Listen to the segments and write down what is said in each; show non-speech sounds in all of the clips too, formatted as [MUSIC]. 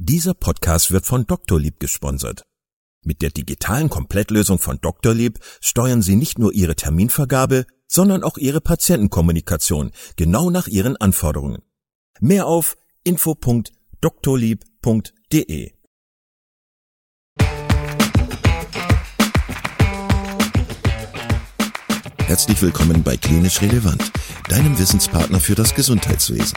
Dieser Podcast wird von Doktorlieb gesponsert. Mit der digitalen Komplettlösung von Doktorlieb steuern Sie nicht nur Ihre Terminvergabe, sondern auch Ihre Patientenkommunikation genau nach Ihren Anforderungen. Mehr auf info.doktorlieb.de Herzlich willkommen bei Klinisch Relevant, deinem Wissenspartner für das Gesundheitswesen.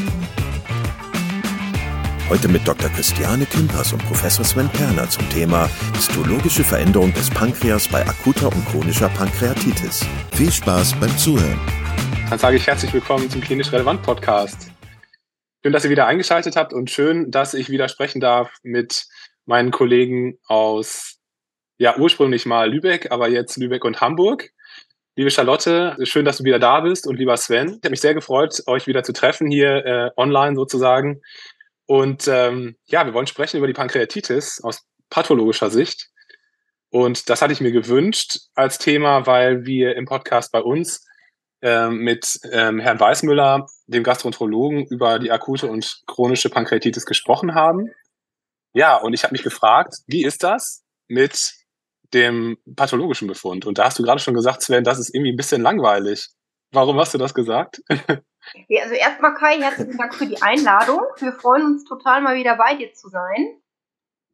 Heute mit Dr. Christiane Kimpers und Professor Sven Perner zum Thema histologische Veränderung des Pankreas bei akuter und chronischer Pankreatitis. Viel Spaß beim Zuhören. Dann sage ich herzlich willkommen zum Klinisch Relevant Podcast. Schön, dass ihr wieder eingeschaltet habt und schön, dass ich wieder sprechen darf mit meinen Kollegen aus, ja, ursprünglich mal Lübeck, aber jetzt Lübeck und Hamburg. Liebe Charlotte, schön, dass du wieder da bist und lieber Sven. Ich habe mich sehr gefreut, euch wieder zu treffen hier äh, online sozusagen. Und ähm, ja, wir wollen sprechen über die Pankreatitis aus pathologischer Sicht. Und das hatte ich mir gewünscht als Thema, weil wir im Podcast bei uns ähm, mit ähm, Herrn Weißmüller, dem Gastroenterologen, über die akute und chronische Pankreatitis gesprochen haben. Ja, und ich habe mich gefragt, wie ist das mit dem pathologischen Befund? Und da hast du gerade schon gesagt, Sven, das ist irgendwie ein bisschen langweilig. Warum hast du das gesagt? [LAUGHS] Ja, also erstmal Kai, herzlichen Dank für die Einladung. Wir freuen uns total mal wieder bei dir zu sein.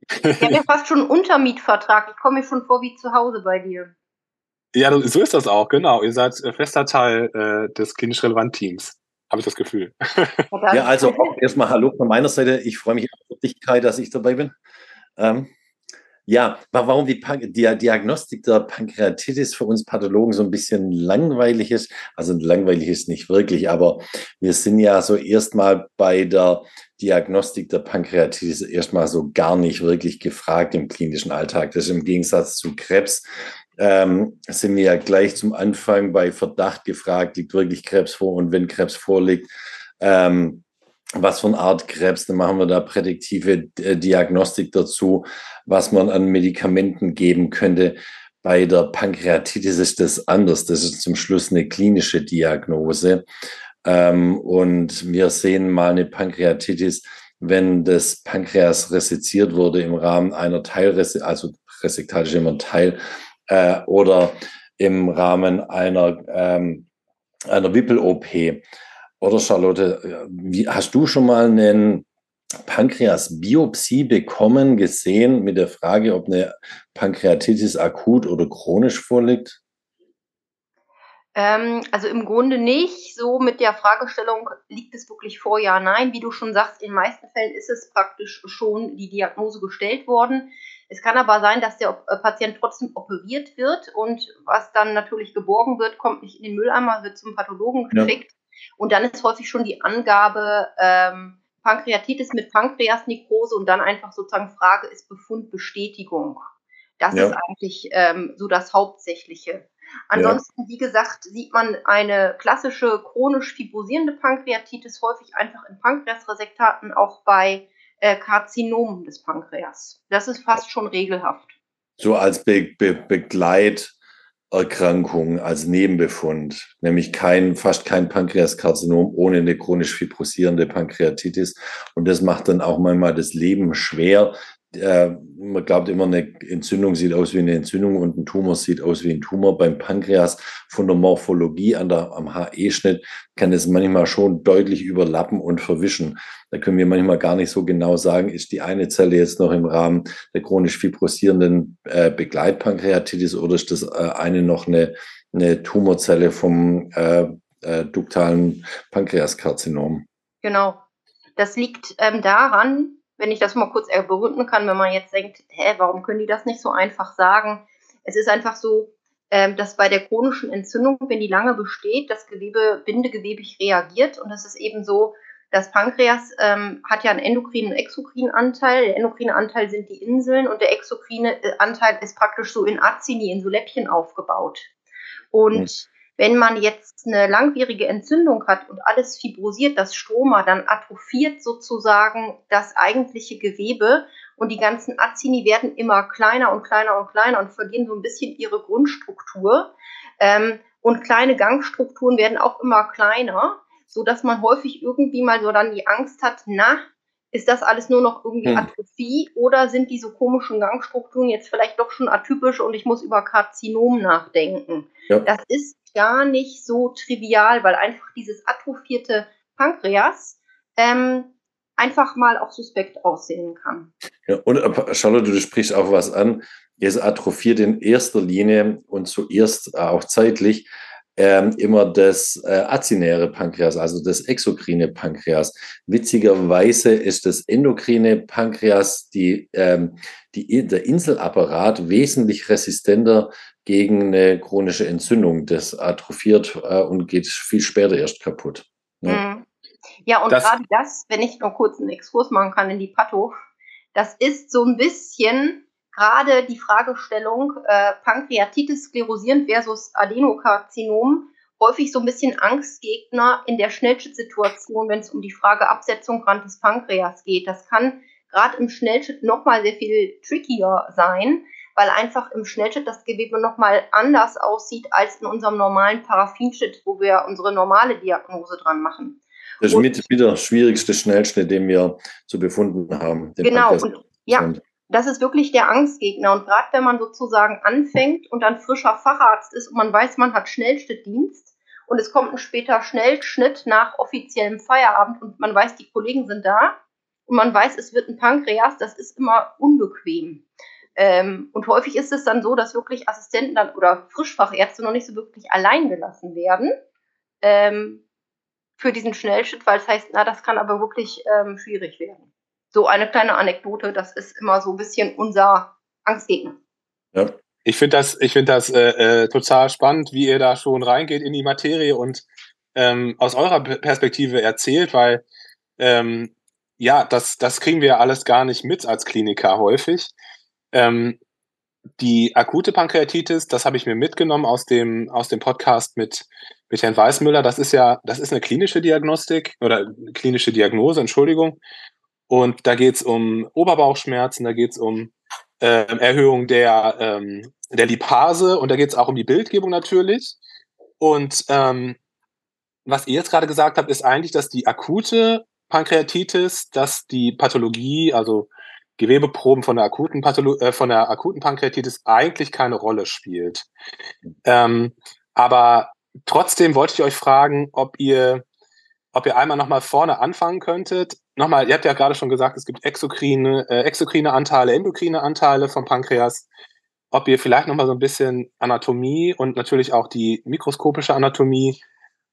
Ich habe ja [LAUGHS] fast schon einen Untermietvertrag. Ich komme mir schon vor wie zu Hause bei dir. Ja, so ist das auch, genau. Ihr seid fester Teil äh, des klinisch relevanten Teams, habe ich das Gefühl. Ja, also auch erstmal Hallo von meiner Seite. Ich freue mich auf dich, Kai, dass ich dabei bin. Ähm, ja, warum die, die, Diagnostik der Pankreatitis für uns Pathologen so ein bisschen langweilig ist. Also langweilig ist nicht wirklich, aber wir sind ja so erstmal bei der Diagnostik der Pankreatitis erstmal so gar nicht wirklich gefragt im klinischen Alltag. Das ist im Gegensatz zu Krebs. Ähm, sind wir ja gleich zum Anfang bei Verdacht gefragt, liegt wirklich Krebs vor und wenn Krebs vorliegt, ähm, was für eine Art Krebs, dann machen wir da prädiktive äh, Diagnostik dazu, was man an Medikamenten geben könnte. Bei der Pankreatitis ist das anders. Das ist zum Schluss eine klinische Diagnose. Ähm, und wir sehen mal eine Pankreatitis, wenn das Pankreas reseziert wurde im Rahmen einer Teilresektion, also resektal ist immer ein Teil, äh, oder im Rahmen einer, ähm, einer Wippel-OP. Oder Charlotte, wie, hast du schon mal einen Pankreas-Biopsie bekommen, gesehen mit der Frage, ob eine Pankreatitis akut oder chronisch vorliegt? Ähm, also im Grunde nicht. So mit der Fragestellung, liegt es wirklich vor? Ja, nein. Wie du schon sagst, in den meisten Fällen ist es praktisch schon die Diagnose gestellt worden. Es kann aber sein, dass der äh, Patient trotzdem operiert wird und was dann natürlich geborgen wird, kommt nicht in den Mülleimer, wird zum Pathologen geschickt. Ja. Und dann ist häufig schon die Angabe ähm, Pankreatitis mit Pankreasnekrose und dann einfach sozusagen Frage ist Befundbestätigung. Das ja. ist eigentlich ähm, so das Hauptsächliche. Ansonsten, ja. wie gesagt, sieht man eine klassische chronisch fibrosierende Pankreatitis häufig einfach in Pankreasresektaten, auch bei äh, Karzinomen des Pankreas. Das ist fast schon regelhaft. So als Be Be Begleit Erkrankung als Nebenbefund, nämlich kein, fast kein Pankreaskarzinom ohne eine chronisch fibrosierende Pankreatitis. Und das macht dann auch manchmal das Leben schwer. Äh, man glaubt immer, eine Entzündung sieht aus wie eine Entzündung und ein Tumor sieht aus wie ein Tumor. Beim Pankreas von der Morphologie an der, am HE-Schnitt kann es manchmal schon deutlich überlappen und verwischen. Da können wir manchmal gar nicht so genau sagen, ist die eine Zelle jetzt noch im Rahmen der chronisch fibrosierenden äh, Begleitpankreatitis oder ist das äh, eine noch eine, eine Tumorzelle vom äh, äh, duktalen Pankreaskarzinom? Genau. Das liegt ähm, daran, wenn ich das mal kurz begründen kann, wenn man jetzt denkt, hä, warum können die das nicht so einfach sagen? Es ist einfach so, ähm, dass bei der chronischen Entzündung, wenn die lange besteht, das Gewebe bindegewebig reagiert und es ist eben so, das Pankreas ähm, hat ja einen endokrinen und exokrinen Anteil. Der endokrine Anteil sind die Inseln und der exokrine äh, Anteil ist praktisch so in Azini, in so Läppchen aufgebaut. Und. Wenn man jetzt eine langwierige Entzündung hat und alles fibrosiert, das Stroma, dann atrophiert sozusagen das eigentliche Gewebe und die ganzen Azini werden immer kleiner und kleiner und kleiner und verlieren so ein bisschen ihre Grundstruktur. Ähm, und kleine Gangstrukturen werden auch immer kleiner, so dass man häufig irgendwie mal so dann die Angst hat, na, ist das alles nur noch irgendwie hm. Atrophie oder sind diese komischen Gangstrukturen jetzt vielleicht doch schon atypisch und ich muss über Karzinom nachdenken? Ja. Das ist gar nicht so trivial, weil einfach dieses atrophierte Pankreas ähm, einfach mal auch suspekt aussehen kann. Ja, und äh, Charlotte, du sprichst auch was an. Es atrophiert in erster Linie und zuerst auch zeitlich ähm, immer das äh, azinäre Pankreas, also das exokrine Pankreas. Witzigerweise ist das endokrine Pankreas, die, ähm, die, der Inselapparat, wesentlich resistenter gegen eine chronische Entzündung. Das atrophiert äh, und geht viel später erst kaputt. Ne? Mhm. Ja, und das, gerade das, wenn ich noch kurz einen Exkurs machen kann in die Patho, das ist so ein bisschen gerade die Fragestellung äh, Pankreatitis sklerosierend versus Adenokarzinom häufig so ein bisschen Angstgegner in der Schnellschrittsituation, wenn es um die Frage Absetzung Rand des Pankreas geht. Das kann gerade im Schnellschritt nochmal sehr viel trickier sein, weil einfach im Schnellschritt das Gewebe nochmal anders aussieht als in unserem normalen Paraffinschritt, wo wir unsere normale Diagnose dran machen. Das ist mit, mit der schwierigste Schnellschnitt, den wir zu befunden haben. Genau, und, ja, das ist wirklich der Angstgegner. Und gerade wenn man sozusagen anfängt und dann frischer Facharzt ist und man weiß, man hat Schnellschnittdienst und es kommt ein später Schnellschnitt nach offiziellem Feierabend und man weiß, die Kollegen sind da und man weiß, es wird ein Pankreas, das ist immer unbequem. Ähm, und häufig ist es dann so, dass wirklich Assistenten dann oder Frischfachärzte noch nicht so wirklich allein gelassen werden ähm, für diesen Schnellschnitt, weil es heißt, na, das kann aber wirklich ähm, schwierig werden so eine kleine Anekdote, das ist immer so ein bisschen unser Angstgegner. Ja. Ich finde das, ich find das äh, äh, total spannend, wie ihr da schon reingeht in die Materie und ähm, aus eurer Perspektive erzählt, weil ähm, ja, das, das kriegen wir alles gar nicht mit als Kliniker häufig. Ähm, die akute Pankreatitis, das habe ich mir mitgenommen aus dem, aus dem Podcast mit, mit Herrn Weißmüller. Das ist ja, das ist eine klinische Diagnostik oder klinische Diagnose, Entschuldigung. Und da geht es um Oberbauchschmerzen, da geht es um äh, Erhöhung der, ähm, der Lipase und da geht es auch um die Bildgebung natürlich. Und ähm, was ihr jetzt gerade gesagt habt, ist eigentlich, dass die akute Pankreatitis, dass die Pathologie, also Gewebeproben von der akuten, Patholo äh, von der akuten Pankreatitis eigentlich keine Rolle spielt. Ähm, aber trotzdem wollte ich euch fragen, ob ihr ob ihr einmal nochmal vorne anfangen könntet. Nochmal, ihr habt ja gerade schon gesagt, es gibt exokrine, äh, exokrine Anteile, endokrine Anteile vom Pankreas. Ob ihr vielleicht nochmal so ein bisschen Anatomie und natürlich auch die mikroskopische Anatomie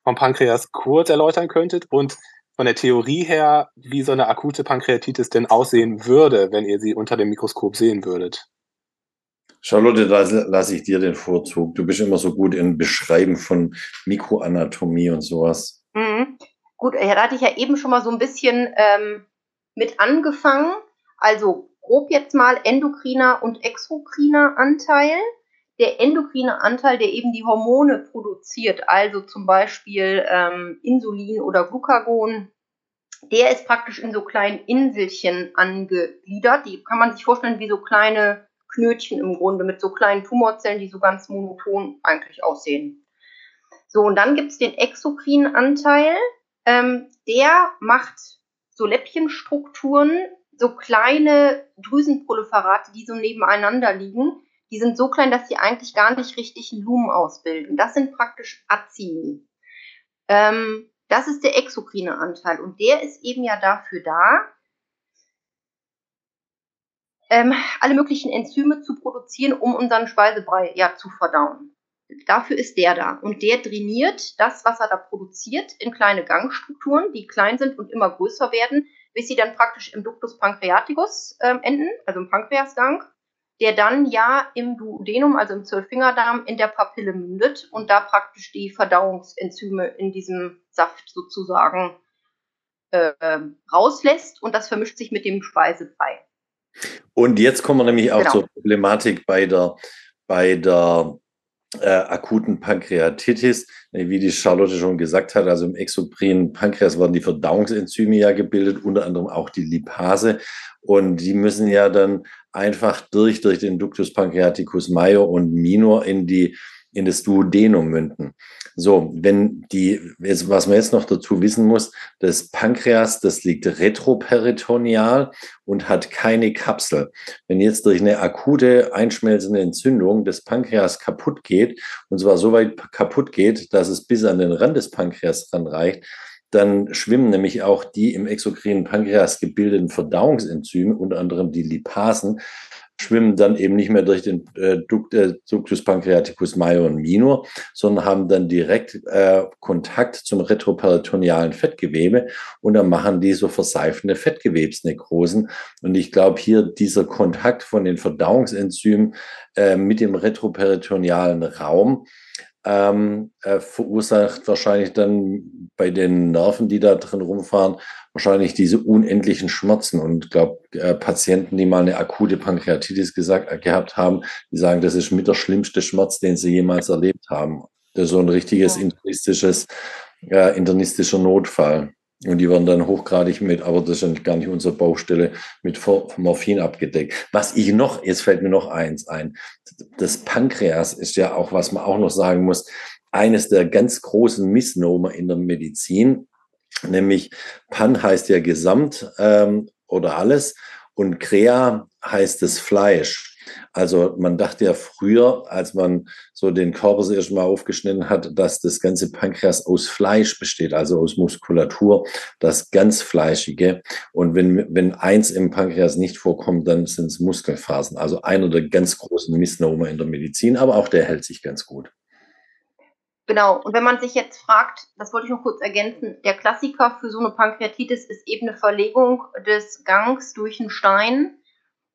vom Pankreas kurz erläutern könntet und von der Theorie her, wie so eine akute Pankreatitis denn aussehen würde, wenn ihr sie unter dem Mikroskop sehen würdet. Charlotte, da lasse ich dir den Vorzug. Du bist immer so gut in Beschreiben von Mikroanatomie und sowas. Mhm. Gut, da hatte ich ja eben schon mal so ein bisschen ähm, mit angefangen. Also grob jetzt mal endokriner und exokriner Anteil. Der endokrine Anteil, der eben die Hormone produziert, also zum Beispiel ähm, Insulin oder Glucagon, der ist praktisch in so kleinen Inselchen angegliedert. Die kann man sich vorstellen wie so kleine Knötchen im Grunde mit so kleinen Tumorzellen, die so ganz monoton eigentlich aussehen. So, und dann gibt es den exokrinen Anteil, ähm, der macht so Läppchenstrukturen, so kleine Drüsenproliferate, die so nebeneinander liegen. Die sind so klein, dass sie eigentlich gar nicht richtig Lumen ausbilden. Das sind praktisch Azini. Ähm, das ist der exokrine Anteil und der ist eben ja dafür da, ähm, alle möglichen Enzyme zu produzieren, um unseren Speisebrei ja zu verdauen. Dafür ist der da. Und der trainiert das, was er da produziert, in kleine Gangstrukturen, die klein sind und immer größer werden, bis sie dann praktisch im Ductus pancreaticus äh, enden, also im Pankreasgang, der dann ja im Duodenum, also im Zwölffingerdarm, in der Papille mündet und da praktisch die Verdauungsenzyme in diesem Saft sozusagen äh, rauslässt und das vermischt sich mit dem Speisebrei. Und jetzt kommen wir nämlich auch genau. zur Problematik bei der, bei der äh, akuten Pankreatitis, wie die Charlotte schon gesagt hat, also im exokrinen Pankreas werden die Verdauungsenzyme ja gebildet, unter anderem auch die Lipase. Und die müssen ja dann einfach durch, durch den Ductus pancreaticus major und minor in die in das Duodenum münden. So, wenn die, was man jetzt noch dazu wissen muss, das Pankreas, das liegt retroperitoneal und hat keine Kapsel. Wenn jetzt durch eine akute einschmelzende Entzündung das Pankreas kaputt geht, und zwar so weit kaputt geht, dass es bis an den Rand des Pankreas ranreicht, dann schwimmen nämlich auch die im exokrinen Pankreas gebildeten Verdauungsenzyme, unter anderem die Lipasen, schwimmen dann eben nicht mehr durch den äh, äh, Ductus pancreaticus major und minor, sondern haben dann direkt äh, Kontakt zum retroperitonealen Fettgewebe und dann machen die so verseifende Fettgewebsnekrosen. Und ich glaube, hier dieser Kontakt von den Verdauungsenzymen äh, mit dem retroperitonealen Raum ähm, äh, verursacht wahrscheinlich dann bei den Nerven, die da drin rumfahren, wahrscheinlich diese unendlichen Schmerzen. Und ich glaube, äh, Patienten, die mal eine akute Pankreatitis gesagt, äh, gehabt haben, die sagen, das ist mit der schlimmste Schmerz, den sie jemals erlebt haben. Das ist so ein richtiges ja. internistisches, äh, internistischer Notfall. Und die werden dann hochgradig mit, aber das ist gar nicht unsere Baustelle, mit Morphin abgedeckt. Was ich noch, jetzt fällt mir noch eins ein. Das Pankreas ist ja auch, was man auch noch sagen muss, eines der ganz großen Missnomer in der Medizin. Nämlich Pan heißt ja Gesamt ähm, oder alles und Crea heißt das Fleisch. Also man dachte ja früher, als man so den Körper das erste Mal aufgeschnitten hat, dass das ganze Pankreas aus Fleisch besteht, also aus Muskulatur, das ganz Fleischige. Und wenn, wenn eins im Pankreas nicht vorkommt, dann sind es Muskelfasern. Also einer der ganz großen Missnomer in der Medizin, aber auch der hält sich ganz gut. Genau, und wenn man sich jetzt fragt, das wollte ich noch kurz ergänzen, der Klassiker für so eine Pankreatitis ist eben eine Verlegung des Gangs durch einen Stein.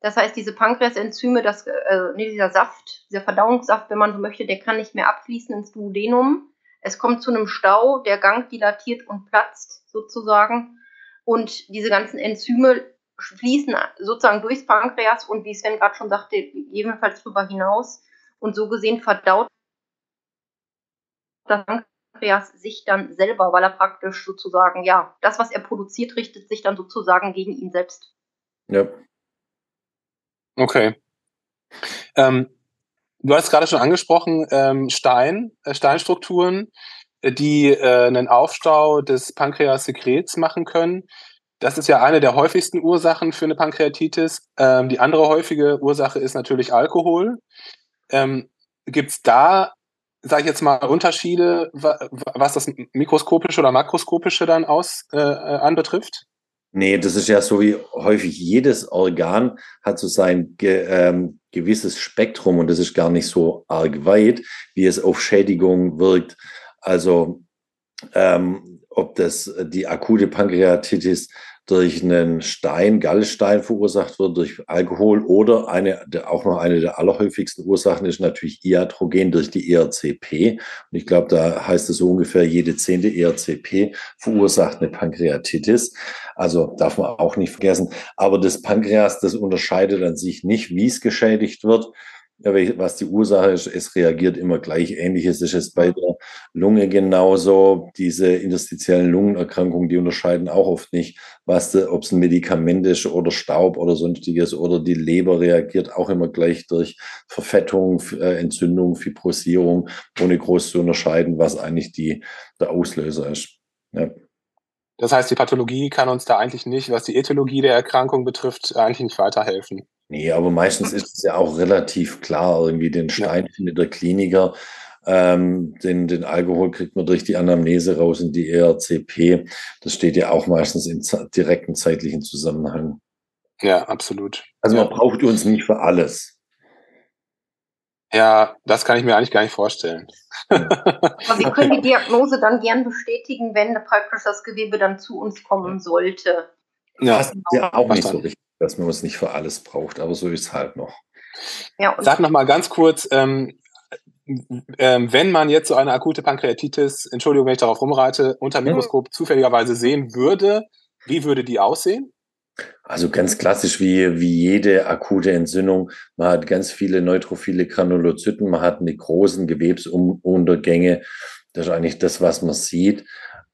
Das heißt, diese Pankreasenzyme, das, äh, nee, dieser Saft, dieser Verdauungssaft, wenn man so möchte, der kann nicht mehr abfließen ins Duodenum. Es kommt zu einem Stau, der Gang dilatiert und platzt sozusagen. Und diese ganzen Enzyme fließen sozusagen durchs Pankreas und wie Sven gerade schon sagte, ebenfalls darüber hinaus. Und so gesehen verdaut das Pankreas sich dann selber, weil er praktisch sozusagen, ja, das, was er produziert, richtet sich dann sozusagen gegen ihn selbst. Ja. Okay. Ähm, du hast gerade schon angesprochen, ähm, Stein, äh, Steinstrukturen, äh, die äh, einen Aufstau des Pankreassekrets machen können. Das ist ja eine der häufigsten Ursachen für eine Pankreatitis. Ähm, die andere häufige Ursache ist natürlich Alkohol. Ähm, Gibt es da sage ich jetzt mal, Unterschiede, was das mikroskopische oder makroskopische dann aus äh, äh, anbetrifft? Nee, das ist ja so wie häufig jedes Organ hat so sein ge, ähm, gewisses Spektrum und das ist gar nicht so arg weit, wie es auf Schädigung wirkt. Also ähm, ob das die akute Pankreatitis durch einen Stein, Gallstein verursacht wird, durch Alkohol oder eine, auch noch eine der allerhäufigsten Ursachen ist natürlich Iatrogen durch die ERCP. Und ich glaube, da heißt es so ungefähr, jede zehnte ERCP verursacht eine Pankreatitis. Also darf man auch nicht vergessen. Aber das Pankreas, das unterscheidet an sich nicht, wie es geschädigt wird was die Ursache ist, es reagiert immer gleich. Ähnliches ist es bei der Lunge genauso. Diese interstitiellen Lungenerkrankungen, die unterscheiden auch oft nicht, was ob es ein Medikament ist oder Staub oder sonstiges oder die Leber reagiert auch immer gleich durch Verfettung, äh, Entzündung, Fibrosierung, ohne groß zu unterscheiden, was eigentlich die, der Auslöser ist. Ja. Das heißt, die Pathologie kann uns da eigentlich nicht, was die Ethologie der Erkrankung betrifft, eigentlich nicht weiterhelfen. Nee, aber meistens ist es ja auch relativ klar, irgendwie den Stein ja. findet der Kliniker. Ähm, den, den Alkohol kriegt man durch die Anamnese raus in die ERCP. Das steht ja auch meistens im direkten zeitlichen Zusammenhang. Ja, absolut. Also man ja. braucht uns nicht für alles. Ja, das kann ich mir eigentlich gar nicht vorstellen. [LAUGHS] Aber wir können die Diagnose dann gern bestätigen, wenn praktisch das Gewebe dann zu uns kommen sollte. Ja, das ist ja auch nicht so richtig dass man es nicht für alles braucht, aber so ist es halt noch. Ja, Sag noch mal ganz kurz, ähm, ähm, wenn man jetzt so eine akute Pankreatitis, Entschuldigung, wenn ich darauf rumreite, unter Mikroskop mhm. zufälligerweise sehen würde, wie würde die aussehen? Also ganz klassisch wie, wie jede akute Entzündung. Man hat ganz viele neutrophile Granulozyten, man hat eine großen Gewebsuntergänge. Das ist eigentlich das, was man sieht.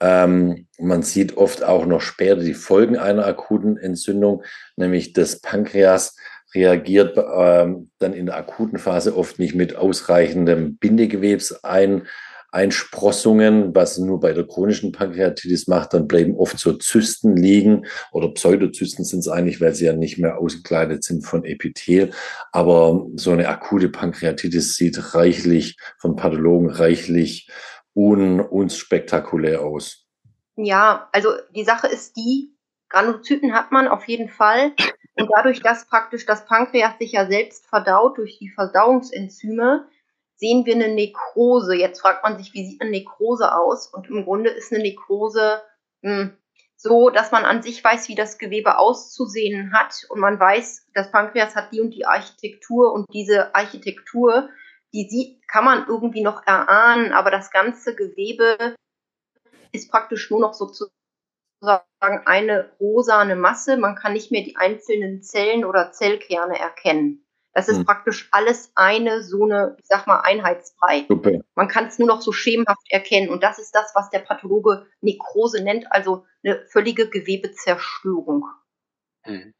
Ähm, man sieht oft auch noch später die Folgen einer akuten Entzündung, nämlich das Pankreas reagiert ähm, dann in der akuten Phase oft nicht mit ausreichendem Bindegewebs ein, Einsprossungen, was nur bei der chronischen Pankreatitis macht, dann bleiben oft so Zysten liegen oder Pseudozysten sind es eigentlich, weil sie ja nicht mehr ausgekleidet sind von Epithel. Aber so eine akute Pankreatitis sieht reichlich von Pathologen reichlich un, unspektakulär aus. Ja, also die Sache ist die, Granulozyten hat man auf jeden Fall. Und dadurch, dass praktisch das Pankreas sich ja selbst verdaut durch die Verdauungsenzyme, sehen wir eine Nekrose. Jetzt fragt man sich, wie sieht eine Nekrose aus? Und im Grunde ist eine Nekrose mh, hm, so, dass man an sich weiß, wie das Gewebe auszusehen hat. Und man weiß, das Pankreas hat die und die Architektur und diese Architektur, die sieht, kann man irgendwie noch erahnen, aber das ganze Gewebe ist praktisch nur noch sozusagen eine rosane Masse. Man kann nicht mehr die einzelnen Zellen oder Zellkerne erkennen. Das ist hm. praktisch alles eine so eine, ich sag mal, Einheitsbrei. Super. Man kann es nur noch so schemenhaft erkennen. Und das ist das, was der Pathologe Nekrose nennt, also eine völlige Gewebezerstörung. Hm.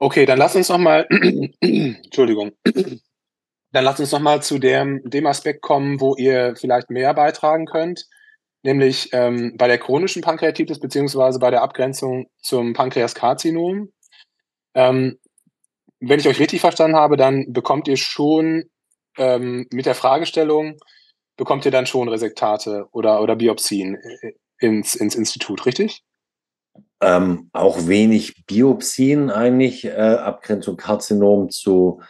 Okay, dann lass uns noch mal, [CLEARS THROAT] Entschuldigung, dann lass uns noch mal zu dem, dem Aspekt kommen, wo ihr vielleicht mehr beitragen könnt, nämlich ähm, bei der chronischen Pankreatitis beziehungsweise bei der Abgrenzung zum Pankreaskarzinom. Ähm, wenn ich euch richtig verstanden habe, dann bekommt ihr schon ähm, mit der Fragestellung, bekommt ihr dann schon Resektate oder, oder Biopsien äh, ins, ins Institut, richtig? Ähm, auch wenig Biopsien eigentlich, äh, Abgrenzung Karzinom zu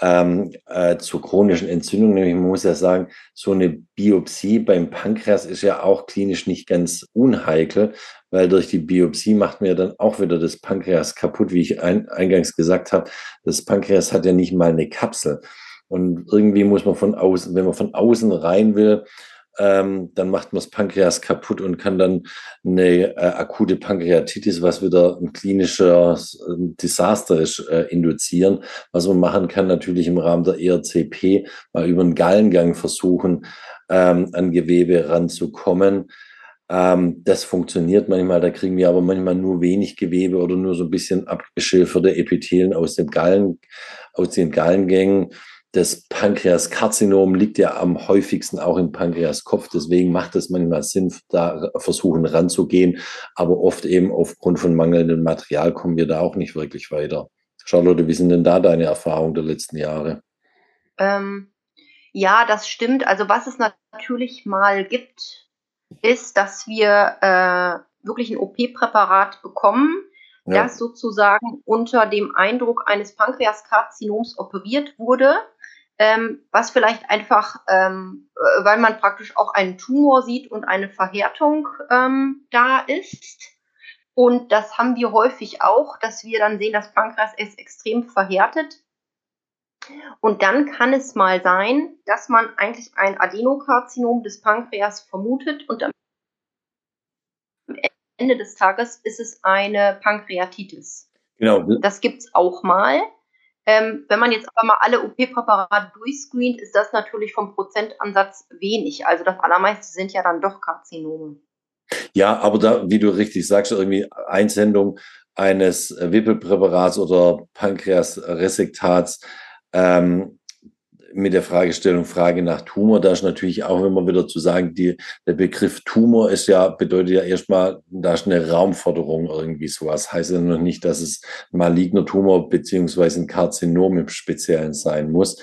ähm, äh, zur chronischen Entzündung. Nämlich, man muss ja sagen, so eine Biopsie beim Pankreas ist ja auch klinisch nicht ganz unheikel, weil durch die Biopsie macht man ja dann auch wieder das Pankreas kaputt, wie ich ein, eingangs gesagt habe. Das Pankreas hat ja nicht mal eine Kapsel. Und irgendwie muss man von außen, wenn man von außen rein will, ähm, dann macht man das Pankreas kaputt und kann dann eine äh, akute Pankreatitis, was wieder ein klinischer äh, Desaster ist, äh, induzieren. Was man machen kann, natürlich im Rahmen der ERCP mal über den Gallengang versuchen, ähm, an Gewebe ranzukommen. Ähm, das funktioniert manchmal, da kriegen wir aber manchmal nur wenig Gewebe oder nur so ein bisschen abgeschilferte Epithelien aus dem Gallen, aus den Gallengängen das Pankreaskarzinom liegt ja am häufigsten auch im Pankreaskopf. Deswegen macht es manchmal Sinn, da versuchen ranzugehen. Aber oft eben aufgrund von mangelndem Material kommen wir da auch nicht wirklich weiter. Charlotte, wie sind denn da deine Erfahrungen der letzten Jahre? Ähm, ja, das stimmt. Also was es natürlich mal gibt, ist, dass wir äh, wirklich ein OP-Präparat bekommen, ja. das sozusagen unter dem Eindruck eines Pankreaskarzinoms operiert wurde, ähm, was vielleicht einfach, ähm, äh, weil man praktisch auch einen Tumor sieht und eine Verhärtung ähm, da ist. Und das haben wir häufig auch, dass wir dann sehen, das Pankreas ist extrem verhärtet. Und dann kann es mal sein, dass man eigentlich ein Adenokarzinom des Pankreas vermutet und am Ende des Tages ist es eine Pankreatitis. Genau. Das gibt es auch mal. Ähm, wenn man jetzt aber mal alle OP-Präparate durchscreent, ist das natürlich vom Prozentansatz wenig. Also das allermeiste sind ja dann doch Karzinome. Ja, aber da, wie du richtig sagst, irgendwie Einsendung eines Wippelpräparats oder Pankreasresektats ähm, mit der Fragestellung Frage nach Tumor, da ist natürlich auch immer wieder zu sagen, die, der Begriff Tumor ist ja, bedeutet ja erstmal, da ist eine Raumforderung irgendwie sowas. Heißt ja noch nicht, dass es maligner Tumor beziehungsweise ein Karzinom im Speziellen sein muss.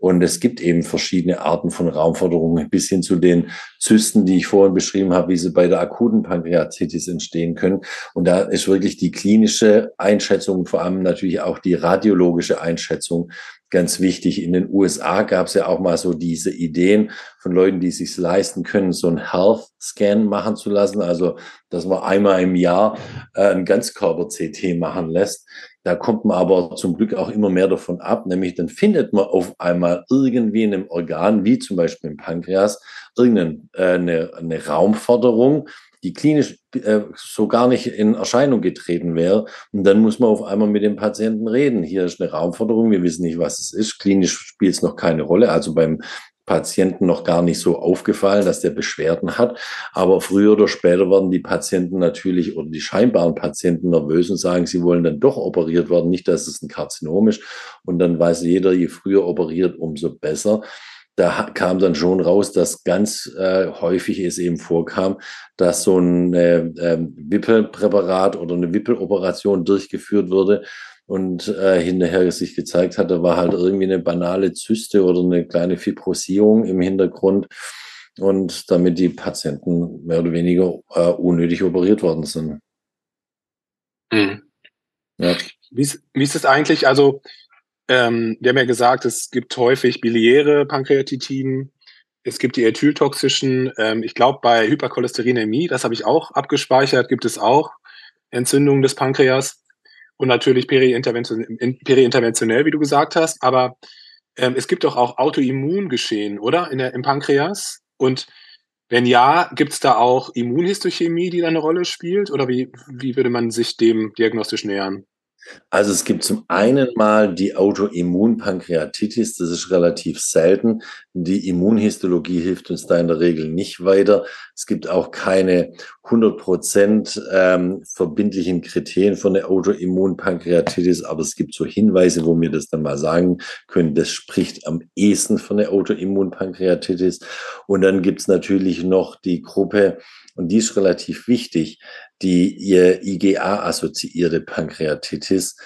Und es gibt eben verschiedene Arten von Raumforderungen bis hin zu den Zysten, die ich vorhin beschrieben habe, wie sie bei der akuten Pankreatitis entstehen können. Und da ist wirklich die klinische Einschätzung, vor allem natürlich auch die radiologische Einschätzung ganz wichtig. In den USA gab es ja auch mal so diese Ideen von Leuten, die sich leisten können, so einen Health Scan machen zu lassen. Also, dass man einmal im Jahr äh, ein Ganzkörper-CT machen lässt. Da kommt man aber zum Glück auch immer mehr davon ab, nämlich dann findet man auf einmal irgendwie in einem Organ, wie zum Beispiel im Pankreas, irgendeine äh, eine, eine Raumforderung, die klinisch äh, so gar nicht in Erscheinung getreten wäre. Und dann muss man auf einmal mit dem Patienten reden. Hier ist eine Raumforderung, wir wissen nicht, was es ist. Klinisch spielt es noch keine Rolle. Also beim Patienten noch gar nicht so aufgefallen, dass der Beschwerden hat. Aber früher oder später werden die Patienten natürlich oder die scheinbaren Patienten nervös und sagen, sie wollen dann doch operiert werden, nicht, dass es ein Karzinom ist. Und dann weiß jeder, je früher operiert, umso besser da kam dann schon raus, dass ganz äh, häufig es eben vorkam, dass so ein äh, äh, Wippelpräparat oder eine Wippeloperation durchgeführt wurde und äh, hinterher sich gezeigt hat, da war halt irgendwie eine banale Zyste oder eine kleine Fibrosierung im Hintergrund und damit die Patienten mehr oder weniger äh, unnötig operiert worden sind. Mhm. Ja. Wie, ist, wie ist es eigentlich? Also ähm, wir haben ja gesagt, es gibt häufig biliäre Pankreatitiden. Es gibt die ethyltoxischen. Ähm, ich glaube, bei Hypercholesterinämie, das habe ich auch abgespeichert, gibt es auch Entzündungen des Pankreas. Und natürlich periinterventionell, periinterventionell wie du gesagt hast. Aber ähm, es gibt doch auch Autoimmungeschehen, oder? In der, Im Pankreas. Und wenn ja, gibt es da auch Immunhistochemie, die da eine Rolle spielt? Oder wie, wie würde man sich dem diagnostisch nähern? Also es gibt zum einen mal die Autoimmunpankreatitis, das ist relativ selten. Die Immunhistologie hilft uns da in der Regel nicht weiter. Es gibt auch keine 100 Prozent ähm, verbindlichen Kriterien für eine Autoimmunpankreatitis, aber es gibt so Hinweise, wo wir das dann mal sagen können, das spricht am ehesten für eine Autoimmunpankreatitis. Und dann gibt es natürlich noch die Gruppe, und die ist relativ wichtig, die IgA-assoziierte Pankreatitis.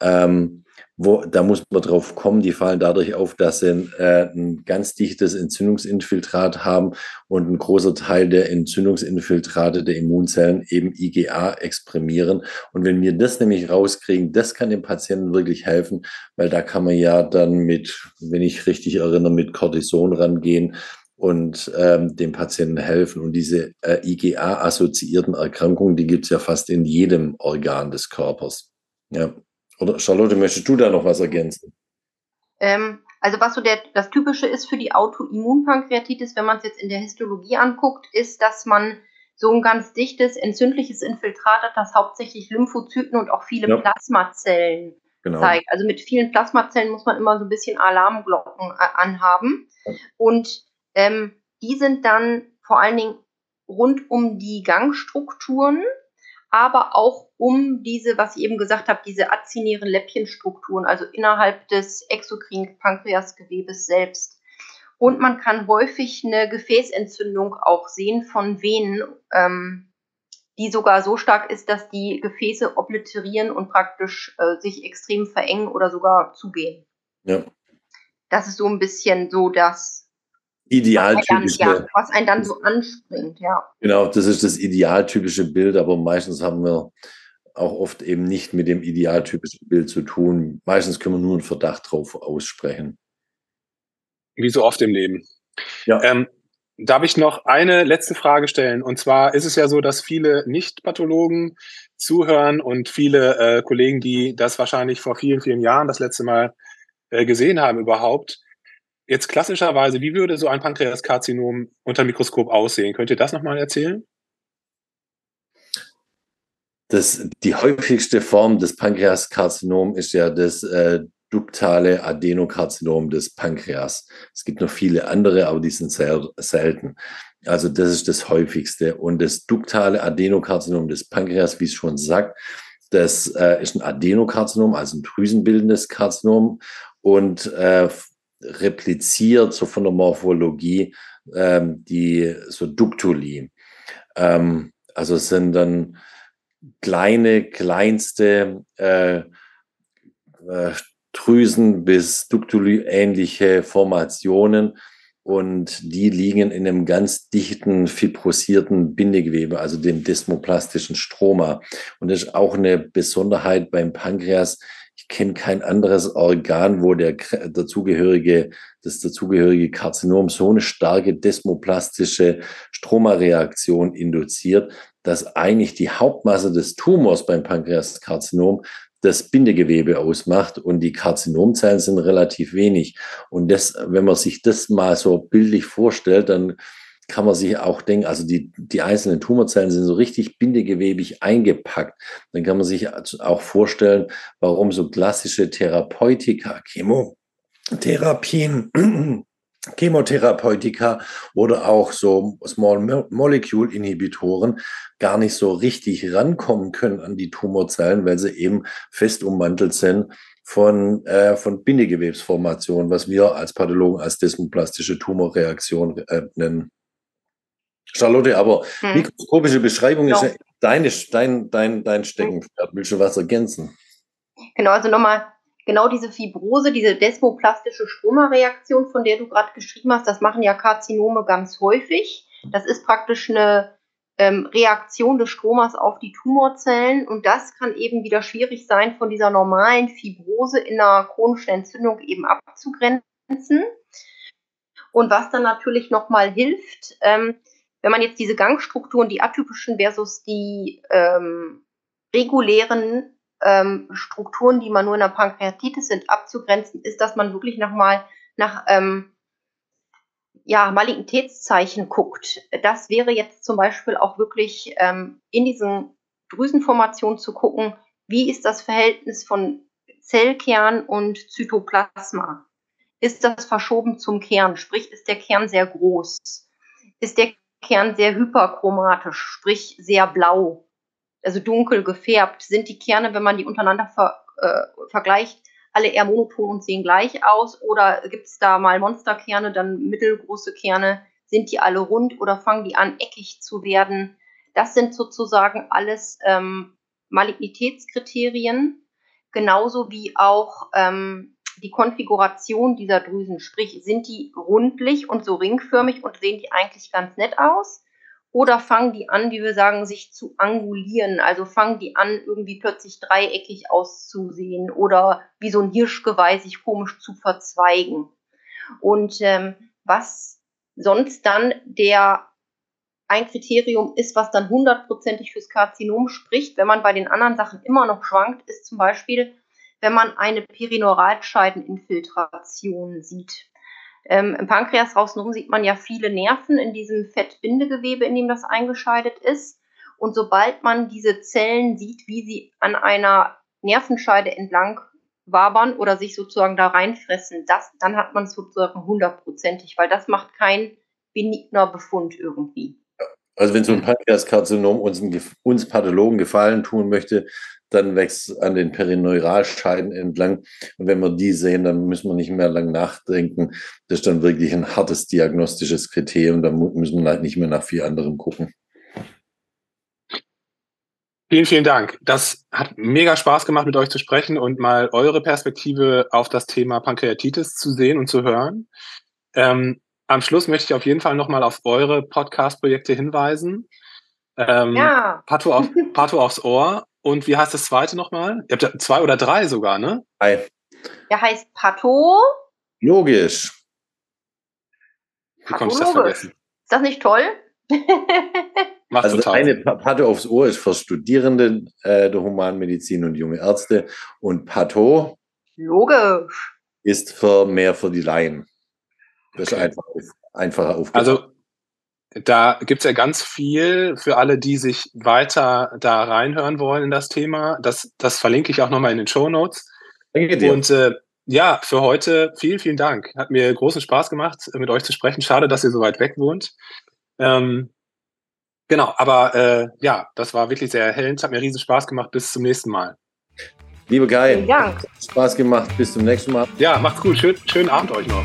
Ähm, wo, da muss man drauf kommen, die fallen dadurch auf, dass sie äh, ein ganz dichtes Entzündungsinfiltrat haben und ein großer Teil der Entzündungsinfiltrate der Immunzellen eben IgA exprimieren. Und wenn wir das nämlich rauskriegen, das kann dem Patienten wirklich helfen, weil da kann man ja dann mit, wenn ich richtig erinnere, mit Cortison rangehen, und ähm, dem Patienten helfen. Und diese äh, IgA-assoziierten Erkrankungen, die gibt es ja fast in jedem Organ des Körpers. Ja. Oder Charlotte, möchtest du da noch was ergänzen? Ähm, also was so der, das Typische ist für die Autoimmunpankreatitis, wenn man es jetzt in der Histologie anguckt, ist, dass man so ein ganz dichtes entzündliches Infiltrat hat, das hauptsächlich Lymphozyten und auch viele ja. Plasmazellen genau. zeigt. Also mit vielen Plasmazellen muss man immer so ein bisschen Alarmglocken äh, anhaben. Und ähm, die sind dann vor allen Dingen rund um die Gangstrukturen, aber auch um diese, was ich eben gesagt habe, diese azinären Läppchenstrukturen, also innerhalb des exokrinen Pankreasgewebes selbst. Und man kann häufig eine Gefäßentzündung auch sehen von Venen, ähm, die sogar so stark ist, dass die Gefäße obliterieren und praktisch äh, sich extrem verengen oder sogar zugehen. Ja. Das ist so ein bisschen so das idealtypische. Ja, was einen dann so anspringt, ja. Genau, das ist das idealtypische Bild, aber meistens haben wir auch oft eben nicht mit dem idealtypischen Bild zu tun. Meistens können wir nur einen Verdacht drauf aussprechen. Wie so oft im Leben. Ja. Ähm, darf ich noch eine letzte Frage stellen? Und zwar ist es ja so, dass viele Nicht-Pathologen zuhören und viele äh, Kollegen, die das wahrscheinlich vor vielen, vielen Jahren das letzte Mal äh, gesehen haben überhaupt, Jetzt klassischerweise, wie würde so ein Pankreaskarzinom unter Mikroskop aussehen? Könnt ihr das nochmal erzählen? Das, die häufigste Form des Pankreaskarzinom ist ja das äh, duktale Adenokarzinom des Pankreas. Es gibt noch viele andere, aber die sind sehr selten. Also das ist das häufigste. Und das duktale Adenokarzinom des Pankreas, wie es schon sagt, das äh, ist ein Adenokarzinom, also ein drüsenbildendes Karzinom. Und äh, repliziert, so von der Morphologie, ähm, die so Duktuli. Ähm, also es sind dann kleine, kleinste äh, äh, Drüsen bis Duktuli-ähnliche Formationen und die liegen in einem ganz dichten, fibrosierten Bindegewebe, also dem desmoplastischen Stroma. Und das ist auch eine Besonderheit beim Pankreas, ich kenne kein anderes Organ, wo der dazugehörige, das dazugehörige Karzinom so eine starke desmoplastische Stromareaktion induziert, dass eigentlich die Hauptmasse des Tumors beim Pankreaskarzinom das Bindegewebe ausmacht und die Karzinomzellen sind relativ wenig. Und das, wenn man sich das mal so bildlich vorstellt, dann kann man sich auch denken, also die, die einzelnen Tumorzellen sind so richtig bindegewebig eingepackt. Dann kann man sich auch vorstellen, warum so klassische Therapeutika, Chemotherapien, [CLEARS THROAT] Chemotherapeutika oder auch so Small Molecule Inhibitoren gar nicht so richtig rankommen können an die Tumorzellen, weil sie eben fest ummantelt sind von, äh, von Bindegewebsformation, was wir als Pathologen als desmoplastische Tumorreaktion äh, nennen. Charlotte, aber hm. mikroskopische Beschreibung genau. ist ja deine, dein, dein, dein Steckenpferd. Willst du was ergänzen? Genau, also nochmal, genau diese Fibrose, diese desmoplastische Stromerreaktion, von der du gerade geschrieben hast, das machen ja Karzinome ganz häufig. Das ist praktisch eine ähm, Reaktion des Stromers auf die Tumorzellen und das kann eben wieder schwierig sein, von dieser normalen Fibrose in einer chronischen Entzündung eben abzugrenzen. Und was dann natürlich nochmal hilft, ähm, wenn man jetzt diese Gangstrukturen, die atypischen versus die ähm, regulären ähm, Strukturen, die man nur in der Pankreatitis sind, abzugrenzen, ist, dass man wirklich nochmal nach ähm, ja, Maligntätszeichen guckt, das wäre jetzt zum Beispiel auch wirklich ähm, in diesen Drüsenformationen zu gucken, wie ist das Verhältnis von Zellkern und Zytoplasma? Ist das verschoben zum Kern? Sprich, ist der Kern sehr groß? Ist der Kern sehr hyperchromatisch, sprich sehr blau, also dunkel gefärbt? Sind die Kerne, wenn man die untereinander ver, äh, vergleicht, alle eher monoton und sehen gleich aus? Oder gibt es da mal Monsterkerne, dann mittelgroße Kerne? Sind die alle rund oder fangen die an, eckig zu werden? Das sind sozusagen alles ähm, Malignitätskriterien, genauso wie auch ähm, die Konfiguration dieser Drüsen. Sprich, sind die rundlich und so ringförmig und sehen die eigentlich ganz nett aus? Oder fangen die an, wie wir sagen, sich zu angulieren? Also fangen die an, irgendwie plötzlich dreieckig auszusehen oder wie so ein Hirschgeweih sich komisch zu verzweigen. Und ähm, was sonst dann der ein Kriterium ist, was dann hundertprozentig fürs Karzinom spricht, wenn man bei den anderen Sachen immer noch schwankt, ist zum Beispiel, wenn man eine Perineuralscheideninfiltration sieht. Ähm, Im Pankreas draußen sieht man ja viele Nerven in diesem Fettbindegewebe, in dem das eingescheidet ist. Und sobald man diese Zellen sieht, wie sie an einer Nervenscheide entlang wabern oder sich sozusagen da reinfressen, das, dann hat man es sozusagen hundertprozentig, weil das macht kein benigner Befund irgendwie. Also wenn so ein Pankreaskarzinom uns, uns Pathologen gefallen tun möchte, dann wächst an den Perineuralscheiden entlang. Und wenn wir die sehen, dann müssen wir nicht mehr lang nachdenken. Das ist dann wirklich ein hartes diagnostisches Kriterium. Da müssen wir halt nicht mehr nach vier anderen gucken. Vielen, vielen Dank. Das hat mega Spaß gemacht, mit euch zu sprechen und mal eure Perspektive auf das Thema Pankreatitis zu sehen und zu hören. Ähm, am Schluss möchte ich auf jeden Fall nochmal auf eure Podcast-Projekte hinweisen. Ähm, ja. Pato, auf, Pato aufs Ohr und wie heißt das zweite nochmal? Ihr habt ja zwei oder drei sogar, ne? Drei. Der heißt Pato. Logisch. Wie konnte ich das vergessen? Ist das nicht toll? [LAUGHS] Macht also total eine Pato aufs Ohr ist für Studierende äh, der Humanmedizin und junge Ärzte und Pato Logisch. ist für mehr für die Laien. Das okay. ist einfach, einfacher aufgebaut. Also da gibt's ja ganz viel für alle, die sich weiter da reinhören wollen in das Thema. Das, das verlinke ich auch nochmal in den Show Notes. Danke dir. Und äh, ja, für heute vielen, vielen Dank. Hat mir großen Spaß gemacht, mit euch zu sprechen. Schade, dass ihr so weit weg wohnt. Ähm, genau, aber äh, ja, das war wirklich sehr erhellend. Hat mir riesen Spaß gemacht. Bis zum nächsten Mal. Liebe Kai, Vielen Dank. Spaß gemacht. Bis zum nächsten Mal. Ja, macht's gut. Schön, schönen Abend euch noch.